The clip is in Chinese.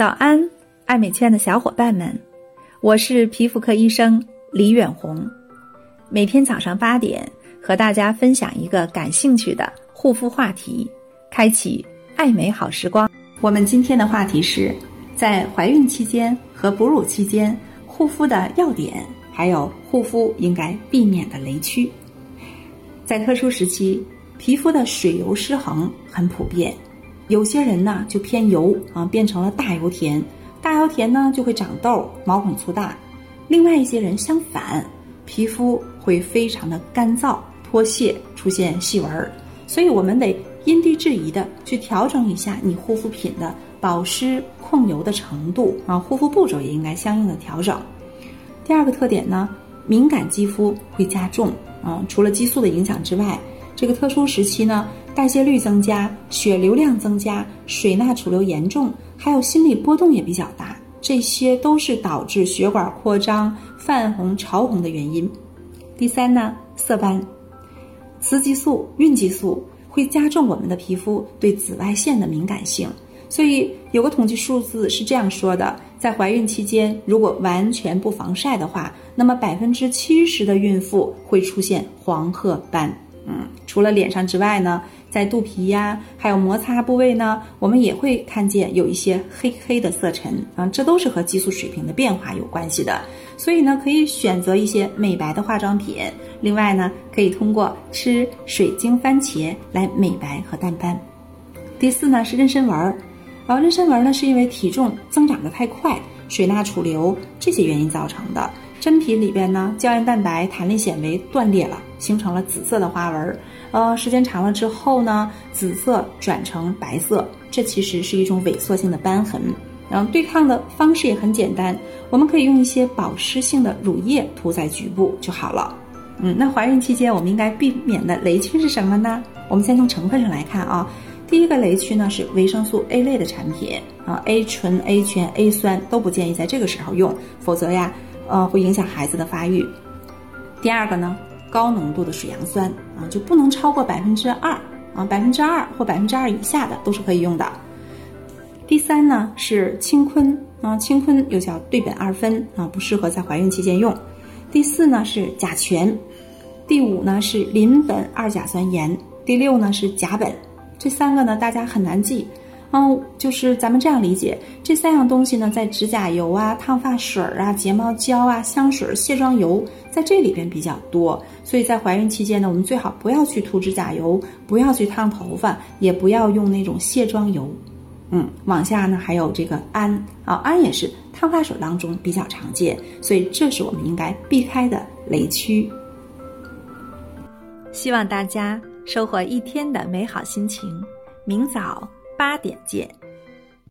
早安，爱美圈的小伙伴们，我是皮肤科医生李远红。每天早上八点，和大家分享一个感兴趣的护肤话题，开启爱美好时光。我们今天的话题是在怀孕期间和哺乳期间护肤的要点，还有护肤应该避免的雷区。在特殊时期，皮肤的水油失衡很普遍。有些人呢就偏油啊，变成了大油田，大油田呢就会长痘、毛孔粗大。另外一些人相反，皮肤会非常的干燥、脱屑，出现细纹儿。所以我们得因地制宜的去调整一下你护肤品的保湿控油的程度啊，护肤步骤也应该相应的调整。第二个特点呢，敏感肌肤会加重啊，除了激素的影响之外，这个特殊时期呢。代谢率增加，血流量增加，水钠储留严重，还有心理波动也比较大，这些都是导致血管扩张、泛红、潮红的原因。第三呢，色斑，雌激素、孕激素会加重我们的皮肤对紫外线的敏感性，所以有个统计数字是这样说的：在怀孕期间，如果完全不防晒的话，那么百分之七十的孕妇会出现黄褐斑。嗯，除了脸上之外呢？在肚皮呀，还有摩擦部位呢，我们也会看见有一些黑黑的色沉啊，这都是和激素水平的变化有关系的。所以呢，可以选择一些美白的化妆品。另外呢，可以通过吃水晶番茄来美白和淡斑。第四呢是妊娠纹儿，啊，妊娠纹呢是因为体重增长的太快，水钠储留这些原因造成的。真皮里边呢，胶原蛋白、弹力纤维断裂了，形成了紫色的花纹。呃，时间长了之后呢，紫色转成白色，这其实是一种萎缩性的斑痕。然后对抗的方式也很简单，我们可以用一些保湿性的乳液涂在局部就好了。嗯，那怀孕期间我们应该避免的雷区是什么呢？我们先从成分上来看啊，第一个雷区呢是维生素 A 类的产品啊，A 醇、A 醛、A 酸都不建议在这个时候用，否则呀，呃，会影响孩子的发育。第二个呢？高浓度的水杨酸啊，就不能超过百分之二啊，百分之二或百分之二以下的都是可以用的。第三呢是氢醌啊，氢醌又叫对苯二酚啊，不适合在怀孕期间用。第四呢是甲醛，第五呢是邻苯二甲酸盐，第六呢是甲苯。这三个呢大家很难记。嗯，就是咱们这样理解，这三样东西呢，在指甲油啊、烫发水儿啊、睫毛胶啊、香水、卸妆油，在这里边比较多。所以在怀孕期间呢，我们最好不要去涂指甲油，不要去烫头发，也不要用那种卸妆油。嗯，往下呢还有这个氨啊，氨也是烫发水当中比较常见，所以这是我们应该避开的雷区。希望大家收获一天的美好心情，明早。八点见。